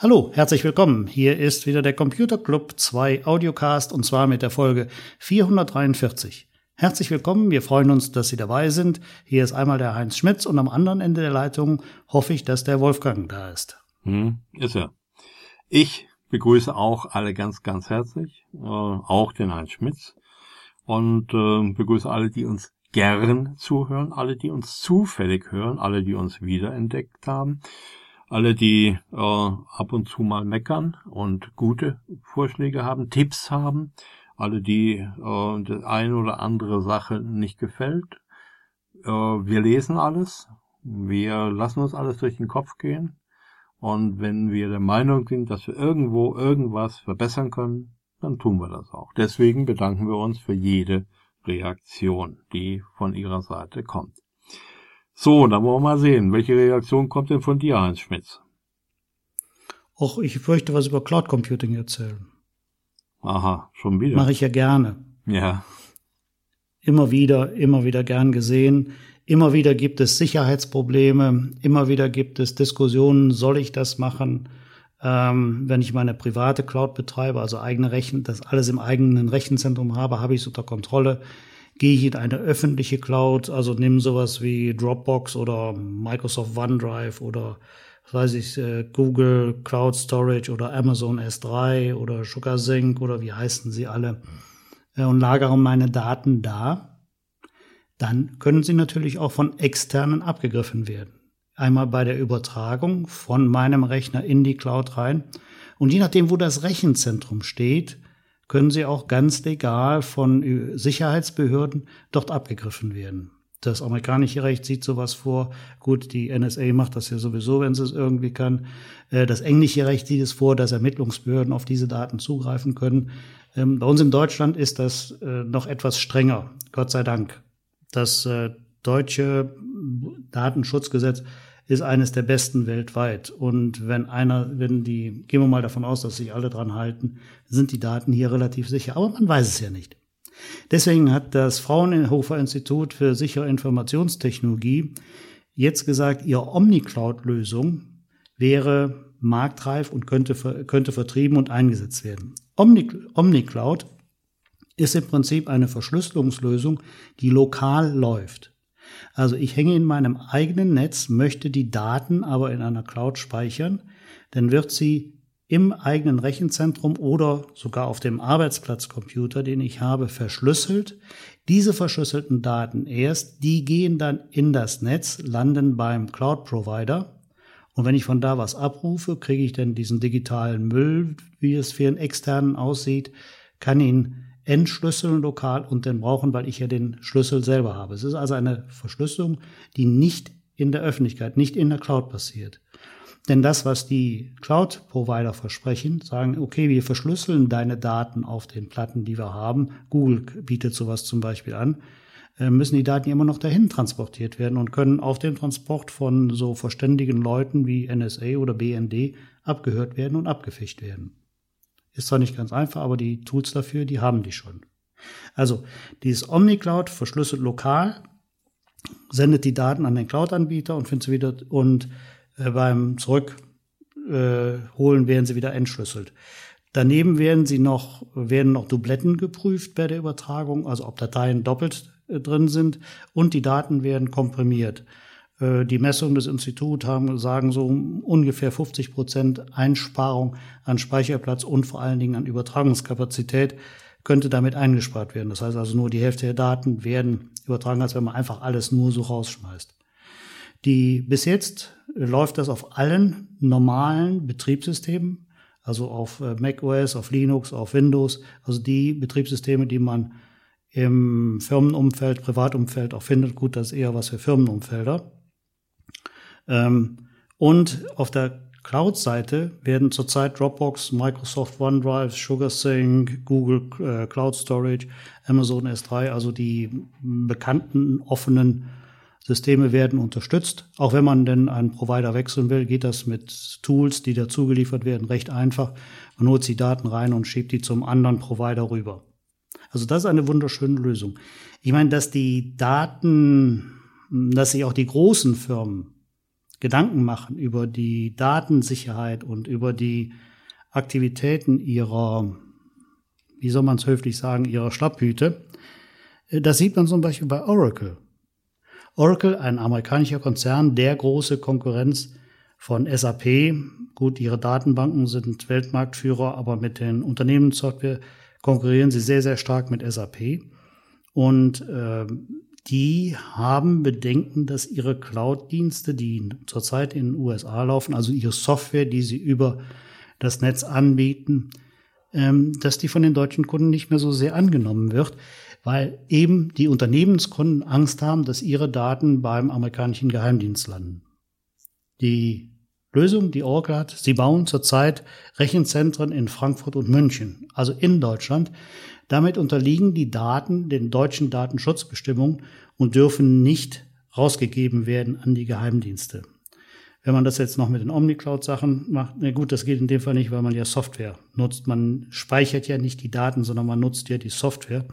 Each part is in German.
Hallo, herzlich willkommen. Hier ist wieder der Computer Club 2 Audiocast und zwar mit der Folge 443. Herzlich willkommen, wir freuen uns, dass Sie dabei sind. Hier ist einmal der Heinz Schmitz und am anderen Ende der Leitung hoffe ich, dass der Wolfgang da ist. Hm, ist er. Ich begrüße auch alle ganz, ganz herzlich, äh, auch den Heinz Schmitz und äh, begrüße alle, die uns gern zuhören, alle, die uns zufällig hören, alle, die uns wiederentdeckt haben alle, die äh, ab und zu mal meckern und gute Vorschläge haben, Tipps haben, alle, die äh, die eine oder andere Sache nicht gefällt. Äh, wir lesen alles, wir lassen uns alles durch den Kopf gehen und wenn wir der Meinung sind, dass wir irgendwo irgendwas verbessern können, dann tun wir das auch. Deswegen bedanken wir uns für jede Reaktion, die von Ihrer Seite kommt. So, dann wollen wir mal sehen. Welche Reaktion kommt denn von dir, Heinz Schmitz? Och, ich möchte was über Cloud Computing erzählen. Aha, schon wieder. Mache ich ja gerne. Ja. Immer wieder, immer wieder gern gesehen. Immer wieder gibt es Sicherheitsprobleme. Immer wieder gibt es Diskussionen, soll ich das machen? Ähm, wenn ich meine private Cloud betreibe, also eigene Rechen, das alles im eigenen Rechenzentrum habe, habe ich es unter Kontrolle gehe ich in eine öffentliche Cloud, also nimm sowas wie Dropbox oder Microsoft OneDrive oder weiß ich, äh, Google Cloud Storage oder Amazon S3 oder SugarSync oder wie heißen sie alle äh, und lagere meine Daten da, dann können sie natürlich auch von externen abgegriffen werden. Einmal bei der Übertragung von meinem Rechner in die Cloud rein und je nachdem, wo das Rechenzentrum steht, können sie auch ganz legal von Sicherheitsbehörden dort abgegriffen werden. Das amerikanische Recht sieht sowas vor. Gut, die NSA macht das ja sowieso, wenn sie es irgendwie kann. Äh, das englische Recht sieht es vor, dass Ermittlungsbehörden auf diese Daten zugreifen können. Ähm, bei uns in Deutschland ist das äh, noch etwas strenger, Gott sei Dank. Das äh, deutsche Datenschutzgesetz ist eines der besten weltweit. Und wenn einer, wenn die, gehen wir mal davon aus, dass sich alle dran halten, sind die Daten hier relativ sicher. Aber man weiß es ja nicht. Deswegen hat das Fraunhofer Institut für sichere Informationstechnologie jetzt gesagt, ihre OmniCloud-Lösung wäre marktreif und könnte, könnte vertrieben und eingesetzt werden. Omni, OmniCloud ist im Prinzip eine Verschlüsselungslösung, die lokal läuft. Also ich hänge in meinem eigenen Netz, möchte die Daten aber in einer Cloud speichern, dann wird sie im eigenen Rechenzentrum oder sogar auf dem Arbeitsplatzcomputer, den ich habe, verschlüsselt. Diese verschlüsselten Daten erst, die gehen dann in das Netz, landen beim Cloud-Provider. Und wenn ich von da was abrufe, kriege ich dann diesen digitalen Müll, wie es für einen externen aussieht, kann ihn entschlüsseln lokal und dann brauchen, weil ich ja den Schlüssel selber habe. Es ist also eine Verschlüsselung, die nicht in der Öffentlichkeit, nicht in der Cloud passiert. Denn das, was die Cloud-Provider versprechen, sagen, okay, wir verschlüsseln deine Daten auf den Platten, die wir haben. Google bietet sowas zum Beispiel an. Äh, müssen die Daten immer noch dahin transportiert werden und können auf dem Transport von so verständigen Leuten wie NSA oder BND abgehört werden und abgefischt werden. Ist zwar nicht ganz einfach, aber die Tools dafür, die haben die schon. Also, dieses OmniCloud verschlüsselt lokal, sendet die Daten an den Cloud-Anbieter und findet sie wieder und äh, beim Zurückholen äh, werden sie wieder entschlüsselt. Daneben werden sie noch, werden noch Dubletten geprüft bei der Übertragung, also ob Dateien doppelt äh, drin sind und die Daten werden komprimiert. Äh, die Messungen des Instituts haben, sagen so ungefähr 50 Prozent Einsparung an Speicherplatz und vor allen Dingen an Übertragungskapazität könnte damit eingespart werden. Das heißt also nur die Hälfte der Daten werden übertragen, als wenn man einfach alles nur so rausschmeißt. Die, bis jetzt läuft das auf allen normalen Betriebssystemen, also auf äh, macOS, auf Linux, auf Windows, also die Betriebssysteme, die man im Firmenumfeld, Privatumfeld auch findet. Gut, das ist eher was für Firmenumfelder. Ähm, und auf der Cloud-Seite werden zurzeit Dropbox, Microsoft OneDrive, SugarSync, Google äh, Cloud Storage, Amazon S3, also die bekannten offenen Systeme werden unterstützt. Auch wenn man denn einen Provider wechseln will, geht das mit Tools, die dazu geliefert werden, recht einfach. Man holt die Daten rein und schiebt die zum anderen Provider rüber. Also das ist eine wunderschöne Lösung. Ich meine, dass die Daten, dass sich auch die großen Firmen Gedanken machen über die Datensicherheit und über die Aktivitäten ihrer, wie soll man es höflich sagen, ihrer Schlapphüte, äh, das sieht man zum Beispiel bei Oracle. Oracle, ein amerikanischer Konzern, der große Konkurrenz von SAP. Gut, ihre Datenbanken sind Weltmarktführer, aber mit den Unternehmenssoftware konkurrieren sie sehr, sehr stark mit SAP. Und äh, die haben Bedenken, dass ihre Cloud-Dienste, die zurzeit in den USA laufen, also ihre Software, die sie über das Netz anbieten, ähm, dass die von den deutschen Kunden nicht mehr so sehr angenommen wird, weil eben die Unternehmenskunden Angst haben, dass ihre Daten beim amerikanischen Geheimdienst landen. Die Lösung, die Oracle hat, sie bauen zurzeit Rechenzentren in Frankfurt und München, also in Deutschland. Damit unterliegen die Daten den deutschen Datenschutzbestimmungen und dürfen nicht rausgegeben werden an die Geheimdienste. Wenn man das jetzt noch mit den OmniCloud-Sachen macht, na gut, das geht in dem Fall nicht, weil man ja Software nutzt. Man speichert ja nicht die Daten, sondern man nutzt ja die Software.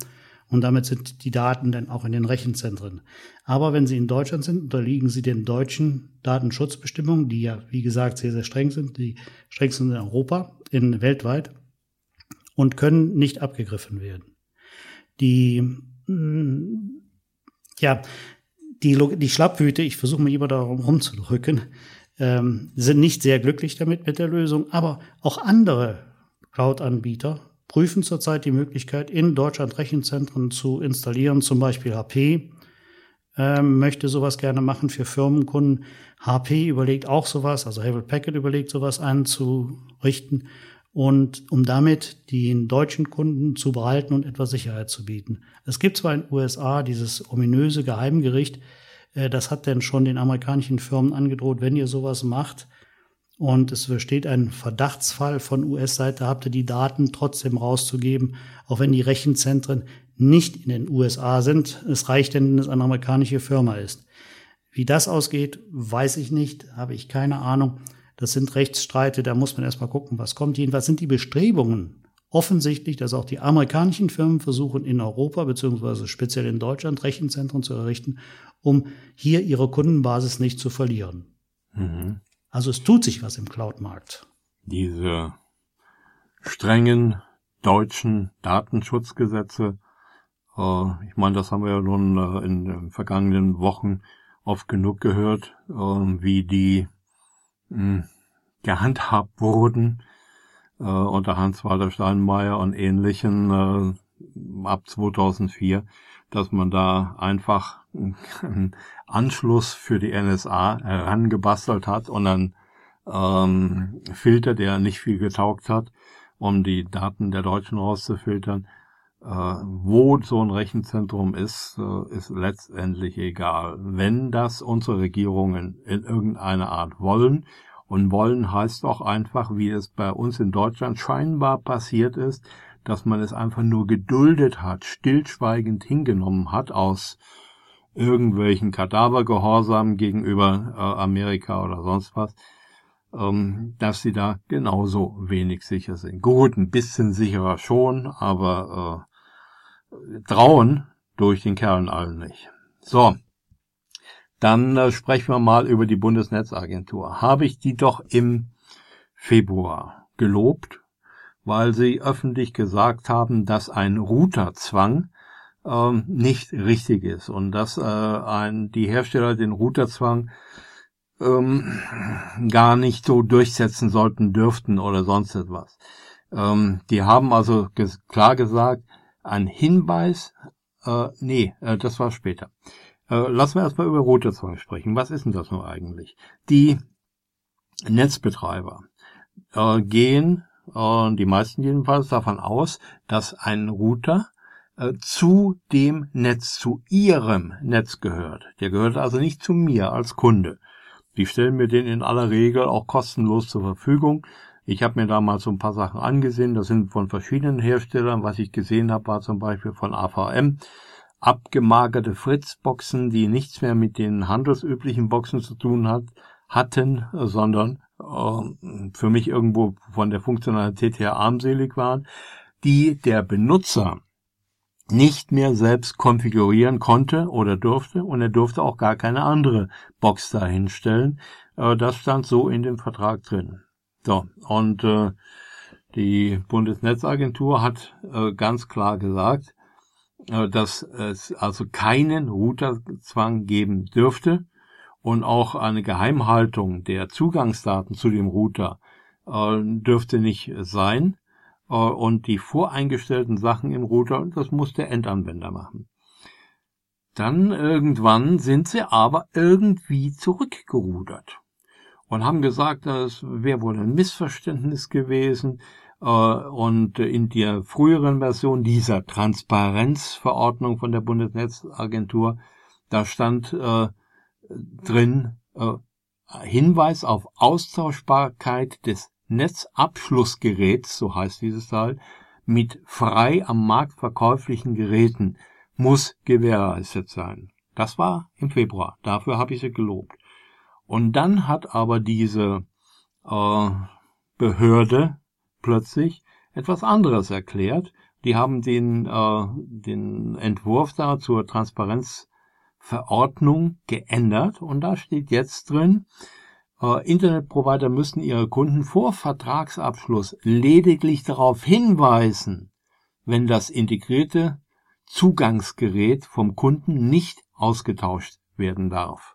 Und damit sind die Daten dann auch in den Rechenzentren. Aber wenn sie in Deutschland sind, unterliegen sie den deutschen Datenschutzbestimmungen, die ja, wie gesagt, sehr, sehr streng sind, die strengsten in Europa, in weltweit, und können nicht abgegriffen werden. Die, mm, ja, die, die Schlapphüte, ich versuche mich immer darum rumzudrücken, ähm, sind nicht sehr glücklich damit mit der Lösung, aber auch andere Cloud-Anbieter prüfen zurzeit die Möglichkeit, in Deutschland Rechenzentren zu installieren, zum Beispiel HP ähm, möchte sowas gerne machen für Firmenkunden. HP überlegt auch sowas, also Hewlett Packard überlegt sowas einzurichten und um damit den deutschen Kunden zu behalten und etwas Sicherheit zu bieten. Es gibt zwar in den USA dieses ominöse Geheimgericht, äh, das hat denn schon den amerikanischen Firmen angedroht, wenn ihr sowas macht und es besteht ein Verdachtsfall von US-Seite, habt ihr die Daten trotzdem rauszugeben, auch wenn die Rechenzentren nicht in den USA sind. Es reicht denn, wenn es eine amerikanische Firma ist. Wie das ausgeht, weiß ich nicht, habe ich keine Ahnung. Das sind Rechtsstreite, da muss man erstmal gucken, was kommt. Jedenfalls sind die Bestrebungen offensichtlich, dass auch die amerikanischen Firmen versuchen, in Europa beziehungsweise speziell in Deutschland Rechenzentren zu errichten, um hier ihre Kundenbasis nicht zu verlieren. Mhm. Also es tut sich was im Cloud-Markt. Diese strengen deutschen Datenschutzgesetze, äh, ich meine, das haben wir ja nun äh, in den vergangenen Wochen oft genug gehört, äh, wie die mh, hm, gehandhabt wurden äh, unter Hans-Walter Steinmeier und ähnlichen äh, ab 2004, dass man da einfach einen Anschluss für die NSA herangebastelt hat und einen ähm, Filter, der nicht viel getaugt hat, um die Daten der Deutschen rauszufiltern. Äh, wo so ein Rechenzentrum ist, äh, ist letztendlich egal. Wenn das unsere Regierungen in irgendeiner Art wollen, und wollen heißt auch einfach, wie es bei uns in Deutschland scheinbar passiert ist, dass man es einfach nur geduldet hat, stillschweigend hingenommen hat aus irgendwelchen Kadavergehorsam gegenüber äh, Amerika oder sonst was, ähm, dass sie da genauso wenig sicher sind. Gut, ein bisschen sicherer schon, aber äh, trauen durch den Kerlen allen nicht. So, dann äh, sprechen wir mal über die Bundesnetzagentur. Habe ich die doch im Februar gelobt, weil sie öffentlich gesagt haben, dass ein Routerzwang ähm, nicht richtig ist und dass äh, ein, die Hersteller den Routerzwang ähm, gar nicht so durchsetzen sollten dürften oder sonst etwas. Ähm, die haben also ges klar gesagt, ein Hinweis, äh, nee, äh, das war später. Äh, lassen wir erstmal über Routerzwang sprechen. Was ist denn das nun eigentlich? Die Netzbetreiber äh, gehen, äh, die meisten jedenfalls, davon aus, dass ein Router äh, zu dem Netz, zu ihrem Netz gehört. Der gehört also nicht zu mir als Kunde. Die stellen mir den in aller Regel auch kostenlos zur Verfügung. Ich habe mir da mal so ein paar Sachen angesehen. Das sind von verschiedenen Herstellern. Was ich gesehen habe, war zum Beispiel von AVM abgemagerte Fritz-Boxen, die nichts mehr mit den handelsüblichen Boxen zu tun hat, hatten, sondern äh, für mich irgendwo von der Funktionalität her armselig waren, die der Benutzer nicht mehr selbst konfigurieren konnte oder durfte und er durfte auch gar keine andere Box dahinstellen, Äh, das stand so in dem Vertrag drin. So, und äh, die Bundesnetzagentur hat äh, ganz klar gesagt, äh, dass es also keinen Routerzwang geben dürfte und auch eine Geheimhaltung der Zugangsdaten zu dem Router äh, dürfte nicht sein. Äh, und die voreingestellten Sachen im Router, das muss der Endanwender machen. Dann irgendwann sind sie aber irgendwie zurückgerudert und haben gesagt, das wäre wohl ein Missverständnis gewesen. Äh, und in der früheren Version dieser Transparenzverordnung von der Bundesnetzagentur, da stand äh, drin äh, Hinweis auf Austauschbarkeit des Netzabschlussgeräts, so heißt dieses Teil, mit frei am Markt verkäuflichen Geräten muss gewährleistet sein. Das war im Februar. Dafür habe ich sie gelobt. Und dann hat aber diese äh, Behörde plötzlich etwas anderes erklärt. Die haben den, äh, den Entwurf da zur Transparenzverordnung geändert und da steht jetzt drin, äh, Internetprovider müssen ihre Kunden vor Vertragsabschluss lediglich darauf hinweisen, wenn das integrierte Zugangsgerät vom Kunden nicht ausgetauscht werden darf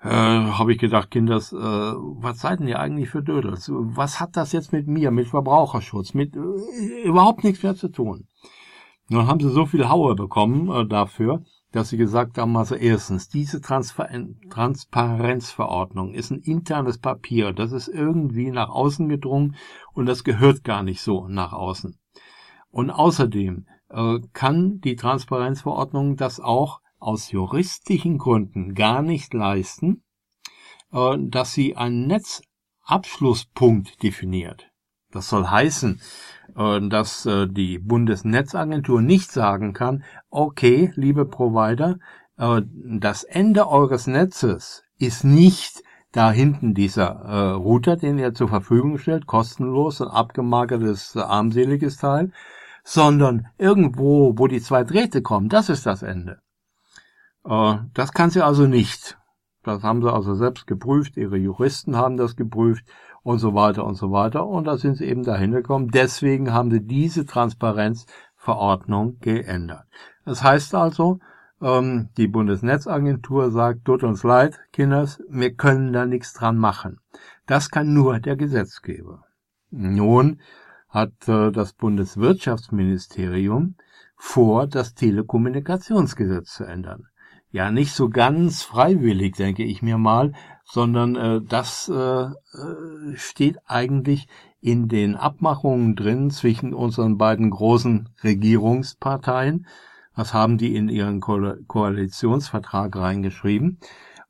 äh, habe ich gedacht, Kinders, äh, was seid denn ihr eigentlich für Dödels? Was hat das jetzt mit mir, mit Verbraucherschutz, mit äh, überhaupt nichts mehr zu tun? Nun haben sie so viel Haue bekommen äh, dafür, dass sie gesagt haben, also erstens, diese Transfer Transparenzverordnung ist ein internes Papier, das ist irgendwie nach außen gedrungen und das gehört gar nicht so nach außen. Und außerdem äh, kann die Transparenzverordnung das auch aus juristischen Gründen gar nicht leisten, äh, dass sie einen Netzabschlusspunkt definiert. Das soll heißen, äh, dass äh, die Bundesnetzagentur nicht sagen kann, okay, liebe Provider, das Ende eures Netzes ist nicht da hinten dieser Router, den ihr zur Verfügung stellt, kostenlos und abgemagertes, armseliges Teil, sondern irgendwo, wo die zwei Drähte kommen, das ist das Ende. Äh, das kann sie also nicht. Das haben sie also selbst geprüft, ihre Juristen haben das geprüft und so weiter und so weiter. Und da sind sie eben dahin gekommen. Deswegen haben sie diese Transparenzverordnung geändert. Das heißt also, ähm, die Bundesnetzagentur sagt, tut uns leid, Kinders, wir können da nichts dran machen. Das kann nur der Gesetzgeber. Nun hat äh, das Bundeswirtschaftsministerium vor, das Telekommunikationsgesetz zu ändern ja nicht so ganz freiwillig, denke ich mir mal, sondern äh, das äh, äh, steht eigentlich in den Abmachungen drin zwischen unseren beiden großen Regierungsparteien. Das haben die in ihren Ko Koalitionsvertrag reingeschrieben.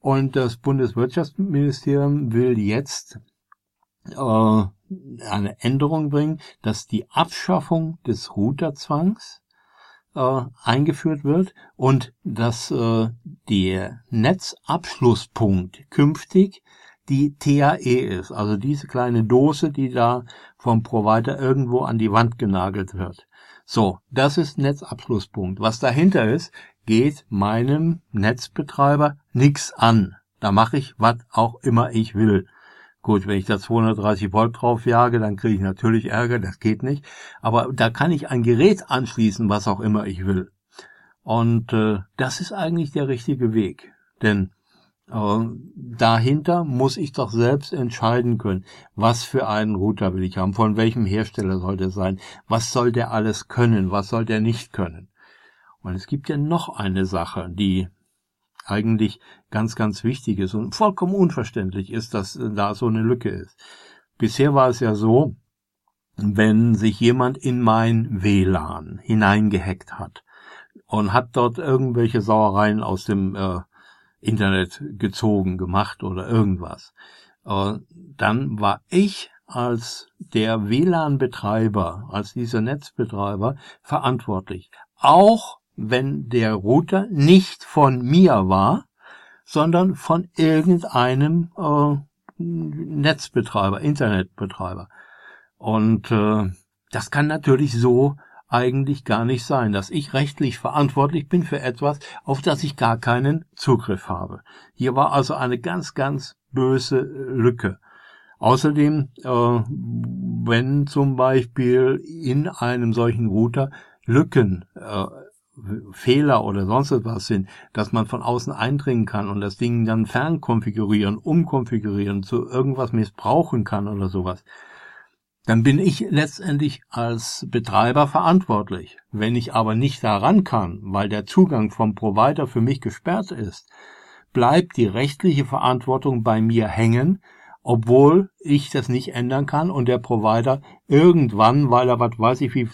Und das Bundeswirtschaftsministerium will jetzt äh, eine Änderung bringen, dass die Abschaffung des Routerzwangs äh, eingeführt wird und dass äh, der Netzabschlusspunkt künftig die TAE ist, also diese kleine Dose, die da vom Provider irgendwo an die Wand genagelt wird. So, das ist Netzabschlusspunkt. Was dahinter ist, geht meinem Netzbetreiber nix an. Da mache ich, was auch immer ich will. Gut, wenn ich da 230 Volt drauf jage, dann kriege ich natürlich Ärger, das geht nicht. Aber da kann ich ein Gerät anschließen, was auch immer ich will. Und äh, das ist eigentlich der richtige Weg. Denn äh, dahinter muss ich doch selbst entscheiden können, was für einen Router will ich haben, von welchem Hersteller soll der sein, was soll der alles können, was soll der nicht können. Und es gibt ja noch eine Sache, die eigentlich ganz, ganz wichtig ist und vollkommen unverständlich ist, dass äh, da so eine Lücke ist. Bisher war es ja so, wenn sich jemand in mein WLAN hineingehackt hat und hat dort irgendwelche Sauereien aus dem äh, Internet gezogen, gemacht oder irgendwas, äh, dann war ich als der WLAN-Betreiber, als dieser Netzbetreiber verantwortlich. Auch wenn der Router nicht von mir war, sondern von irgendeinem äh, Netzbetreiber, Internetbetreiber. Und äh, das kann natürlich so eigentlich gar nicht sein, dass ich rechtlich verantwortlich bin für etwas, auf das ich gar keinen Zugriff habe. Hier war also eine ganz, ganz böse Lücke. Außerdem, äh, wenn zum Beispiel in einem solchen Router Lücken, äh, Fehler oder sonst etwas sind, dass man von außen eindringen kann und das Ding dann fernkonfigurieren, umkonfigurieren, zu irgendwas missbrauchen kann oder sowas, dann bin ich letztendlich als Betreiber verantwortlich. Wenn ich aber nicht daran kann, weil der Zugang vom Provider für mich gesperrt ist, bleibt die rechtliche Verantwortung bei mir hängen, obwohl ich das nicht ändern kann und der Provider irgendwann, weil er was weiß ich wie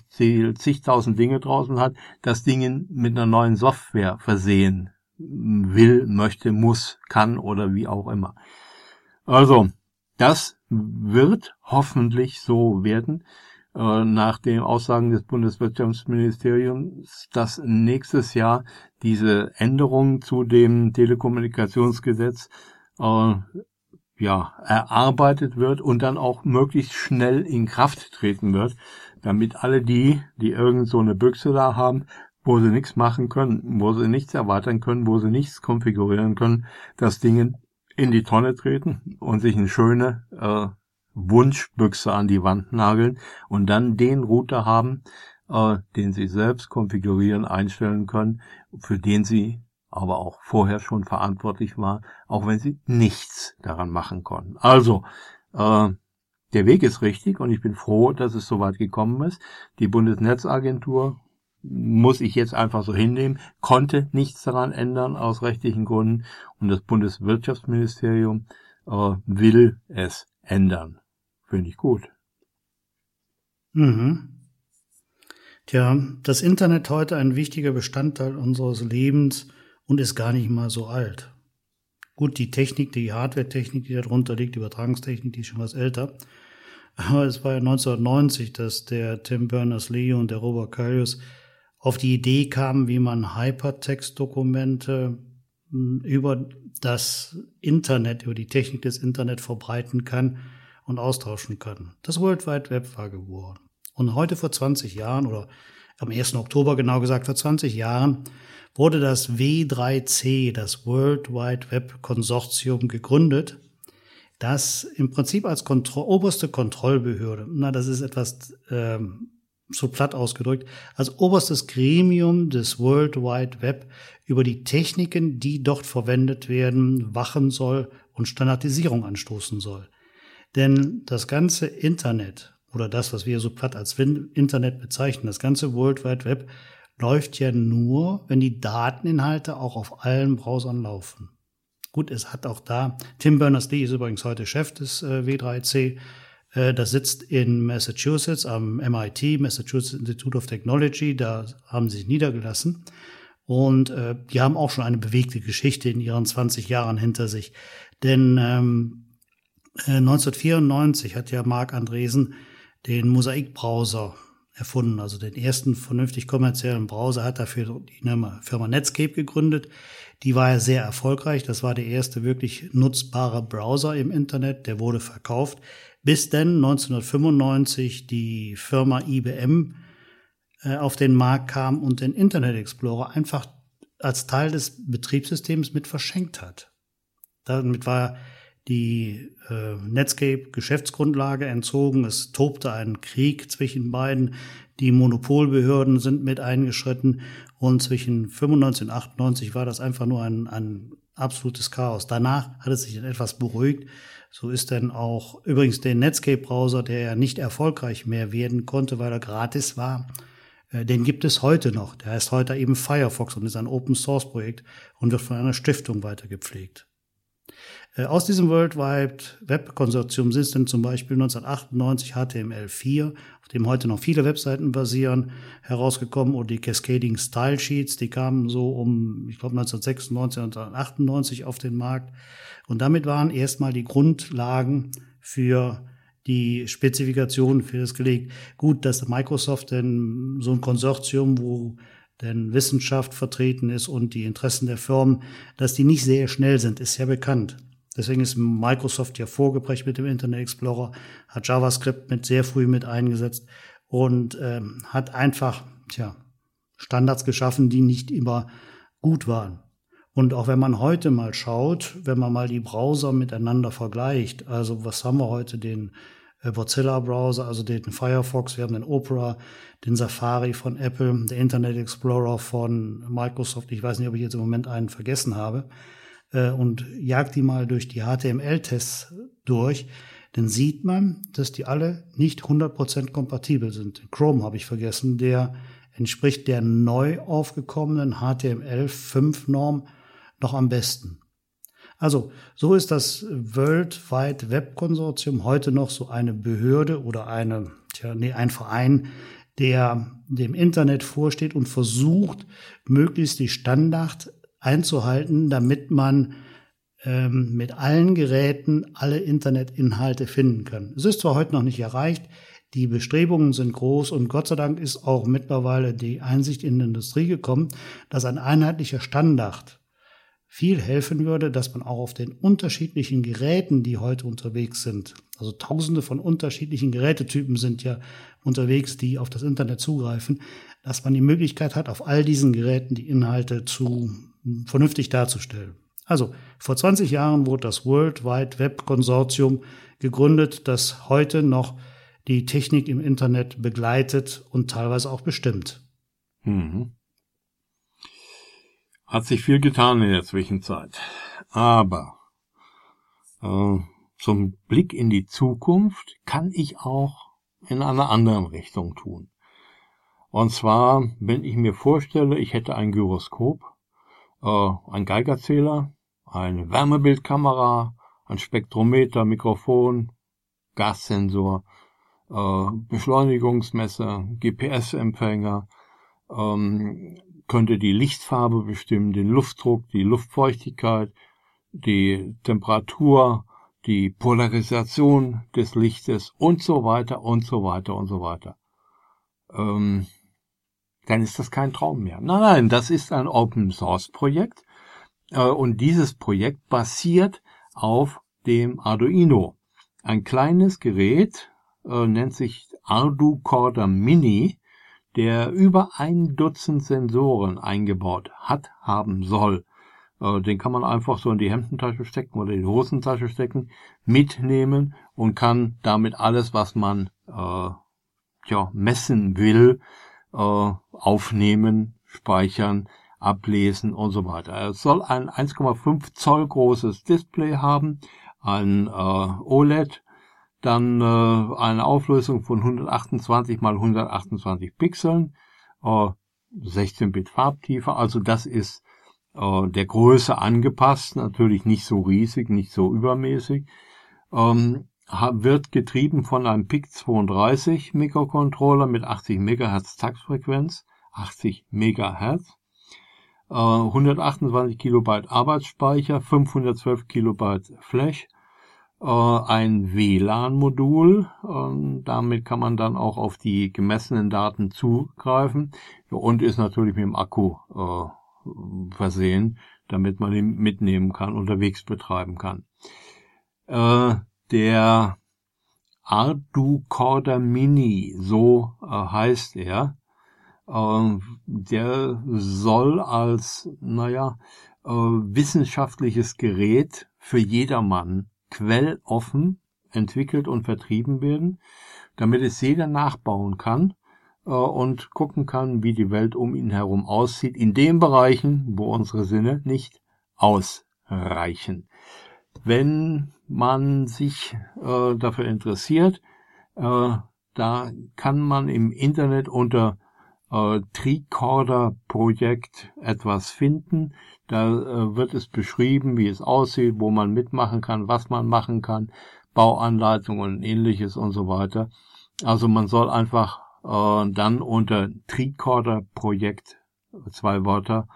zigtausend Dinge draußen hat, das Ding mit einer neuen Software versehen will, möchte, muss, kann oder wie auch immer. Also, das wird hoffentlich so werden, äh, nach den Aussagen des Bundeswirtschaftsministeriums, dass nächstes Jahr diese Änderung zu dem Telekommunikationsgesetz äh, ja, erarbeitet wird und dann auch möglichst schnell in Kraft treten wird, damit alle die, die irgend so eine Büchse da haben, wo sie nichts machen können, wo sie nichts erweitern können, wo sie nichts konfigurieren können, das Ding in die Tonne treten und sich eine schöne äh, Wunschbüchse an die Wand nageln und dann den Router haben, äh, den sie selbst konfigurieren, einstellen können, für den sie aber auch vorher schon verantwortlich war, auch wenn sie nichts daran machen konnten. Also, äh, der Weg ist richtig und ich bin froh, dass es so weit gekommen ist. Die Bundesnetzagentur muss ich jetzt einfach so hinnehmen, konnte nichts daran ändern aus rechtlichen Gründen und das Bundeswirtschaftsministerium äh, will es ändern. Finde ich gut. Mhm. Tja, das Internet heute ein wichtiger Bestandteil unseres Lebens und ist gar nicht mal so alt. Gut, die Technik, die Hardware-Technik, die darunter liegt, die Übertragungstechnik, die ist schon was älter. Aber es war ja 1990, dass der Tim Berners-Lee und der Robert Currius auf die Idee kamen, wie man Hypertext-Dokumente hm, über das Internet, über die Technik des Internet verbreiten kann und austauschen kann. Das World Wide Web war geboren. Und heute vor 20 Jahren oder am 1. Oktober genau gesagt vor 20 Jahren wurde das W3C, das World Wide Web Konsortium, gegründet, das im Prinzip als Kontro oberste Kontrollbehörde, na, das ist etwas ähm, so platt ausgedrückt, als oberstes Gremium des World Wide Web über die Techniken, die dort verwendet werden, wachen soll und Standardisierung anstoßen soll. Denn das ganze Internet oder das, was wir so platt als Internet bezeichnen, das ganze World Wide Web läuft ja nur, wenn die Dateninhalte auch auf allen Browsern laufen. Gut, es hat auch da, Tim Berners-Lee ist übrigens heute Chef des äh, W3C, äh, das sitzt in Massachusetts am MIT, Massachusetts Institute of Technology, da haben sie sich niedergelassen. Und äh, die haben auch schon eine bewegte Geschichte in ihren 20 Jahren hinter sich. Denn ähm, 1994 äh, hat ja Marc Andresen den Mosaik-Browser erfunden. Also den ersten vernünftig kommerziellen Browser hat dafür die Firma Netscape gegründet. Die war ja sehr erfolgreich. Das war der erste wirklich nutzbare Browser im Internet. Der wurde verkauft. Bis dann 1995 die Firma IBM äh, auf den Markt kam und den Internet Explorer einfach als Teil des Betriebssystems mit verschenkt hat. Damit war die äh, Netscape-Geschäftsgrundlage entzogen. Es tobte ein Krieg zwischen beiden. Die Monopolbehörden sind mit eingeschritten und zwischen 95 und 98 war das einfach nur ein, ein absolutes Chaos. Danach hat es sich etwas beruhigt. So ist dann auch übrigens der Netscape-Browser, der ja nicht erfolgreich mehr werden konnte, weil er gratis war. Äh, den gibt es heute noch. Der heißt heute eben Firefox und ist ein Open-Source-Projekt und wird von einer Stiftung weitergepflegt. Äh, aus diesem World Wide Web Konsortium sind dann zum Beispiel 1998 HTML4, auf dem heute noch viele Webseiten basieren, herausgekommen und die Cascading Style Sheets, die kamen so um, ich glaube 1996 und 1998 auf den Markt. Und damit waren erstmal die Grundlagen für die Spezifikationen für das gelegt. Gut, dass Microsoft denn so ein Konsortium, wo denn Wissenschaft vertreten ist und die Interessen der Firmen, dass die nicht sehr schnell sind, ist ja bekannt. Deswegen ist Microsoft ja vorgeprägt mit dem Internet Explorer, hat JavaScript mit sehr früh mit eingesetzt. und ähm, hat einfach tja, Standards geschaffen, die nicht immer gut waren. Und auch wenn man heute mal schaut, wenn man mal die Browser miteinander vergleicht, also was haben wir heute, den äh, Mozilla-Browser, also den Firefox, wir haben den Opera, den Safari von Apple, der Internet Explorer von Microsoft, ich weiß nicht, ob ich jetzt im Moment einen vergessen habe, äh, und jagt die mal durch die HTML-Tests durch, dann sieht man, dass die alle nicht 100% kompatibel sind. Chrome habe ich vergessen, der entspricht der neu aufgekommenen HTML5-Norm noch am besten. Also, so ist das World Wide Web Konsortium heute noch so eine Behörde oder eine, tja, nee, ein Verein, der dem Internet vorsteht und versucht, möglichst die Standard einzuhalten, damit man ähm, mit allen Geräten alle Internetinhalte finden kann. Es ist zwar heute noch nicht erreicht, die Bestrebungen sind groß und Gott sei Dank ist auch mittlerweile die Einsicht in die Industrie gekommen, dass ein einheitlicher Standard viel helfen würde, dass man auch auf den unterschiedlichen Geräten, die heute unterwegs sind, also tausende von unterschiedlichen Gerätetypen sind ja unterwegs, die auf das Internet zugreifen, dass man die Möglichkeit hat, auf all diesen Geräten die Inhalte zu vernünftig darzustellen. Also vor 20 Jahren wurde das World Wide Web Konsortium gegründet, das heute noch die Technik im Internet begleitet und teilweise auch bestimmt. Mhm. Hat sich viel getan in der Zwischenzeit. Aber äh, zum Blick in die Zukunft kann ich auch in einer anderen Richtung tun. Und zwar, wenn ich mir vorstelle, ich hätte ein Gyroskop, äh, ein Geigerzähler, eine Wärmebildkamera, ein Spektrometer, Mikrofon, Gassensor, äh, Beschleunigungsmesser, GPS-Empfänger, ähm, könnte die Lichtfarbe bestimmen, den Luftdruck, die Luftfeuchtigkeit, die Temperatur, die Polarisation des Lichtes und so weiter und so weiter und so weiter. Ähm, dann ist das kein Traum mehr. Nein, nein, das ist ein Open Source Projekt äh, und dieses Projekt basiert auf dem Arduino. Ein kleines Gerät äh, nennt sich Arducorder Mini der über ein Dutzend Sensoren eingebaut hat, haben soll. Äh, den kann man einfach so in die Hemdentasche stecken oder in die Hosentasche stecken, mitnehmen und kann damit alles, was man äh, ja, messen will, aufnehmen, speichern, ablesen und so weiter. Es soll ein 1,5 Zoll großes Display haben, ein äh, OLED dann äh, eine Auflösung von 128 mal 128 Pixeln, äh, 16-Bit Farbtiefe, also das ist äh, der Größe angepasst, natürlich nicht so riesig, nicht so übermäßig, ähm, wird getrieben von einem PIC32 Mikrocontroller mit 80 MHz Taktfrequenz, 80 MHz, äh, 128 Kilobyte Arbeitsspeicher, 512 Kilobyte Flash, äh, ein WLAN-Modul. damit kann man dann auch auf die gemessenen Daten zugreifen und ist natürlich mit dem Akku äh, versehen, damit man ihn mitnehmen kann, unterwegs betreiben kann. Äh, der Arducorder Mini, so heißt er, der soll als, naja, wissenschaftliches Gerät für jedermann quelloffen entwickelt und vertrieben werden, damit es jeder nachbauen kann äh, und gucken kann, wie die Welt um ihn herum aussieht, in den Bereichen, wo unsere Sinne nicht ausreichen. Wenn man sich äh, dafür interessiert, äh, da kann man im Internet unter äh, Tricorder Projekt etwas finden. Da äh, wird es beschrieben, wie es aussieht, wo man mitmachen kann, was man machen kann, Bauanleitungen und ähnliches und so weiter. Also man soll einfach äh, dann unter Tricorder Projekt zwei Wörter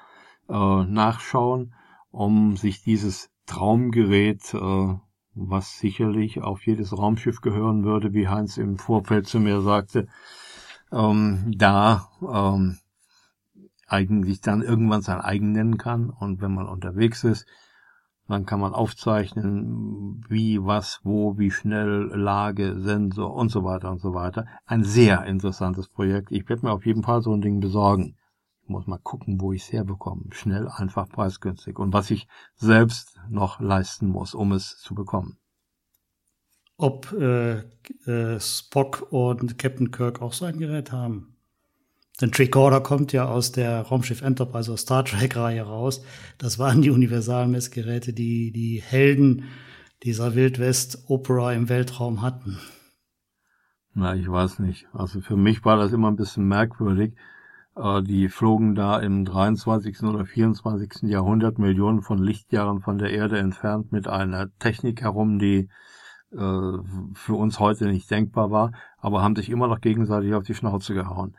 äh, nachschauen, um sich dieses Traumgerät, äh, was sicherlich auf jedes Raumschiff gehören würde, wie Heinz im Vorfeld zu mir sagte, ähm, da ähm, eigentlich dann irgendwann sein eigen nennen kann. Und wenn man unterwegs ist, Dann kann man aufzeichnen, wie, was, wo, wie schnell, Lage, Sensor und so weiter und so weiter. Ein sehr interessantes Projekt. Ich werde mir auf jeden Fall so ein Ding besorgen. Muss mal gucken, wo ich es herbekomme. Schnell, einfach, preisgünstig. Und was ich selbst noch leisten muss, um es zu bekommen. Ob äh, äh, Spock und Captain Kirk auch so ein Gerät haben? Denn Tricorder kommt ja aus der Raumschiff Enterprise, aus Star Trek-Reihe raus. Das waren die Universalmessgeräte, die die Helden dieser Wildwest-Opera im Weltraum hatten. Na, ich weiß nicht. Also für mich war das immer ein bisschen merkwürdig. Äh, die flogen da im 23. oder 24. Jahrhundert Millionen von Lichtjahren von der Erde entfernt mit einer Technik herum, die äh, für uns heute nicht denkbar war, aber haben sich immer noch gegenseitig auf die Schnauze gehauen.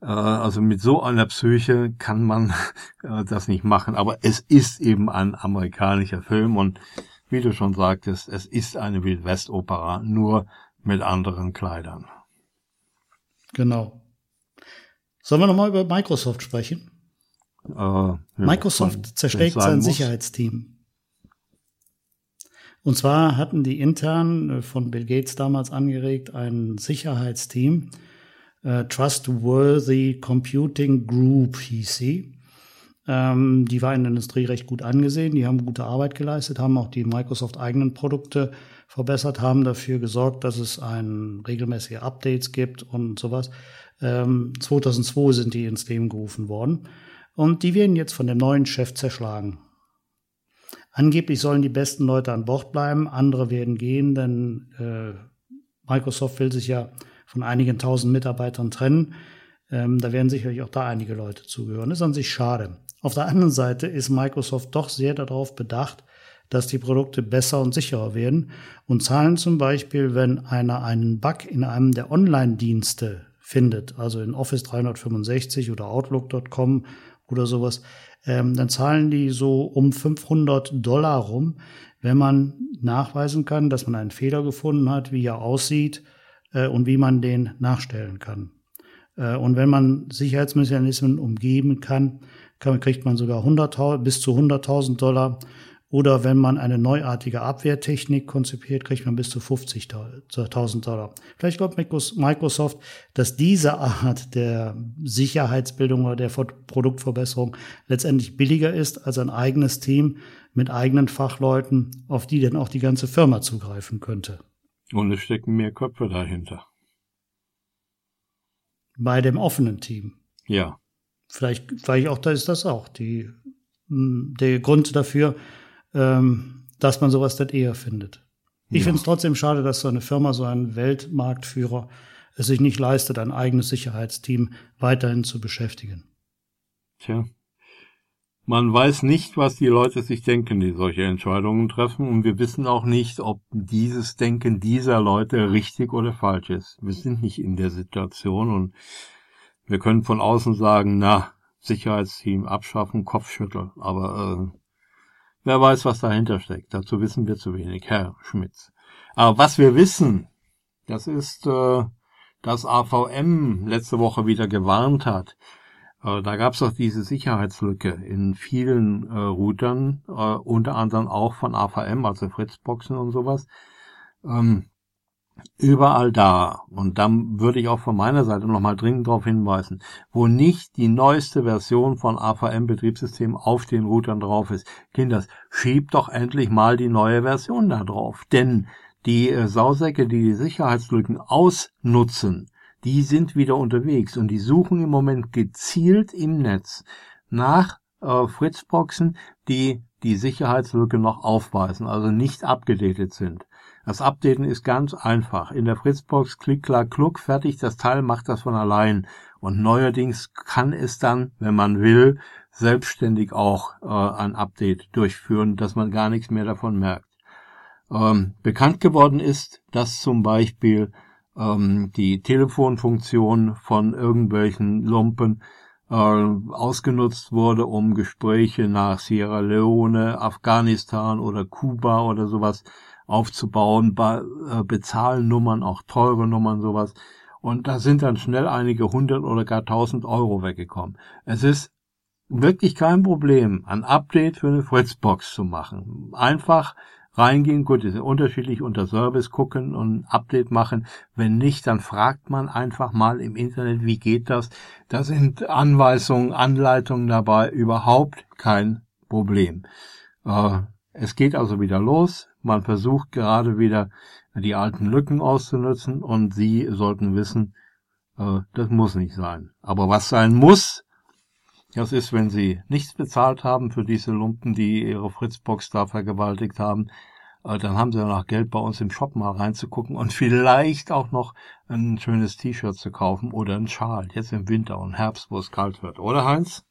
Äh, also mit so einer Psyche kann man das nicht machen. Aber es ist eben ein amerikanischer Film und wie du schon sagtest, es ist eine Wildwest-Opera, nur mit anderen Kleidern. Genau. Sollen wir nochmal über Microsoft sprechen? Äh, Microsoft zerschlägt sein muss. Sicherheitsteam. Und zwar hatten die intern von Bill Gates damals angeregt ein Sicherheitsteam, äh, Trustworthy Computing Group hieß sie. Ähm, die war in der Industrie recht gut angesehen, die haben gute Arbeit geleistet, haben auch die Microsoft eigenen Produkte verbessert, haben dafür gesorgt, dass es ein regelmäßige Updates gibt und sowas. Ähm, 2002 sind die ins Leben gerufen worden und die werden jetzt von dem neuen Chef zerschlagen. Angeblich sollen die besten Leute an Bord bleiben, andere werden gehen, denn äh, Microsoft will sich ja von einigen tausend Mitarbeitern trennen. Ähm, da werden sicherlich auch da einige Leute zugehören. Das ist an sich schade. Auf der anderen Seite ist Microsoft doch sehr darauf bedacht, dass die Produkte besser und sicherer werden und zahlen zum Beispiel, wenn einer einen Bug in einem der Online-Dienste findet, also in Office 365 oder Outlook.com oder sowas, ähm, dann zahlen die so um 500 Dollar rum, wenn man nachweisen kann, dass man einen Fehler gefunden hat, wie er aussieht äh, und wie man den nachstellen kann. Äh, und wenn man Sicherheitsmechanismen umgeben kann, kann kriegt man sogar 100, bis zu 100.000 Dollar. Oder wenn man eine neuartige Abwehrtechnik konzipiert, kriegt man bis zu 50.000 Dollar. Vielleicht glaubt Microsoft, dass diese Art der Sicherheitsbildung oder der Produktverbesserung letztendlich billiger ist als ein eigenes Team mit eigenen Fachleuten, auf die dann auch die ganze Firma zugreifen könnte. Und es stecken mehr Köpfe dahinter. Bei dem offenen Team. Ja. Vielleicht, vielleicht auch da ist das auch die, hm, der Grund dafür, ähm, dass man sowas dann eher findet. Ich ja. finde es trotzdem schade, dass so eine Firma, so ein Weltmarktführer, es sich nicht leistet, ein eigenes Sicherheitsteam weiterhin zu beschäftigen. Tja. Man weiß nicht, was die Leute sich denken, die solche Entscheidungen treffen, und wir wissen auch nicht, ob dieses Denken dieser Leute richtig oder falsch ist. Wir sind nicht in der Situation und wir können von außen sagen, na, Sicherheitsteam abschaffen, Kopfschüttel, aber äh, wer weiß, was dahinter steckt. Dazu wissen wir zu wenig, Herr Schmitz. Aber was wir wissen, das ist, äh, dass AVM letzte Woche wieder gewarnt hat, äh, da gab es doch diese Sicherheitslücke in vielen äh, Routern, unter anderem auch von AVM, also Fritzboxen und sowas. Ähm, überall da, und dann würde ich auch von meiner Seite nochmal dringend darauf hinweisen, wo nicht die neueste Version von AVM-Betriebssystem auf den Routern drauf ist. Kinders, schiebt doch endlich mal die neue Version da drauf. Denn die äh, Sausäcke, die die Sicherheitslücken ausnutzen, die sind wieder unterwegs und die suchen im Moment gezielt im Netz nach äh, Fritzboxen, die die Sicherheitslücke noch aufweisen, also nicht abgedatet sind. Das Updaten ist ganz einfach. In der Fritzbox klick, klack, kluck, fertig, das Teil macht das von allein. Und neuerdings kann es dann, wenn man will, selbstständig auch äh, ein Update durchführen, dass man gar nichts mehr davon merkt. Ähm, bekannt geworden ist, dass zum Beispiel ähm, die Telefonfunktion von irgendwelchen Lumpen äh, ausgenutzt wurde, um Gespräche nach Sierra Leone, Afghanistan oder Kuba oder sowas aufzubauen, äh, Bezahlnummern, auch teure Nummern, sowas. Und da sind dann schnell einige hundert oder gar tausend Euro weggekommen. Es ist wirklich kein Problem, ein Update für eine Fritzbox zu machen. Einfach reingehen, gut, ist unterschiedlich unter Service gucken und Update machen. Wenn nicht, dann fragt man einfach mal im Internet, wie geht das? Da sind Anweisungen, Anleitungen dabei, überhaupt kein Problem. Äh, es geht also wieder los. Man versucht gerade wieder die alten Lücken auszunutzen und Sie sollten wissen, äh, das muss nicht sein. Aber was sein muss, das ist, wenn Sie nichts bezahlt haben für diese Lumpen, die Ihre Fritzbox da vergewaltigt haben, äh, dann haben Sie danach Geld bei uns im Shop mal reinzugucken und vielleicht auch noch ein schönes T-Shirt zu kaufen oder einen Schal, jetzt im Winter und Herbst, wo es kalt wird. Oder Heinz?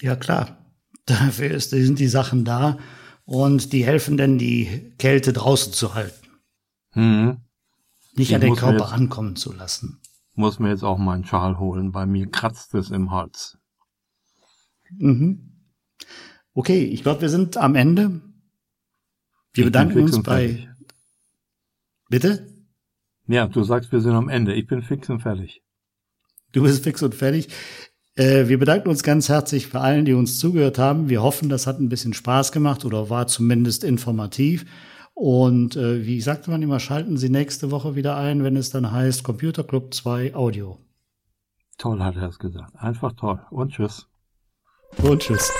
Ja, klar. Dafür sind die Sachen da und die helfen denn, die Kälte draußen zu halten. Mhm. Nicht ich an den Körper jetzt, ankommen zu lassen. Muss mir jetzt auch meinen Schal holen, bei mir kratzt es im Hals. Mhm. Okay, ich glaube, wir sind am Ende. Wir ich bedanken uns bei. Fertig. Bitte? Ja, du sagst, wir sind am Ende. Ich bin fix und fertig. Du bist fix und fertig. Äh, wir bedanken uns ganz herzlich bei allen, die uns zugehört haben. Wir hoffen, das hat ein bisschen Spaß gemacht oder war zumindest informativ. Und äh, wie sagte man immer, schalten Sie nächste Woche wieder ein, wenn es dann heißt Computer Club 2 Audio. Toll hat er es gesagt. Einfach toll. Und tschüss. Und tschüss.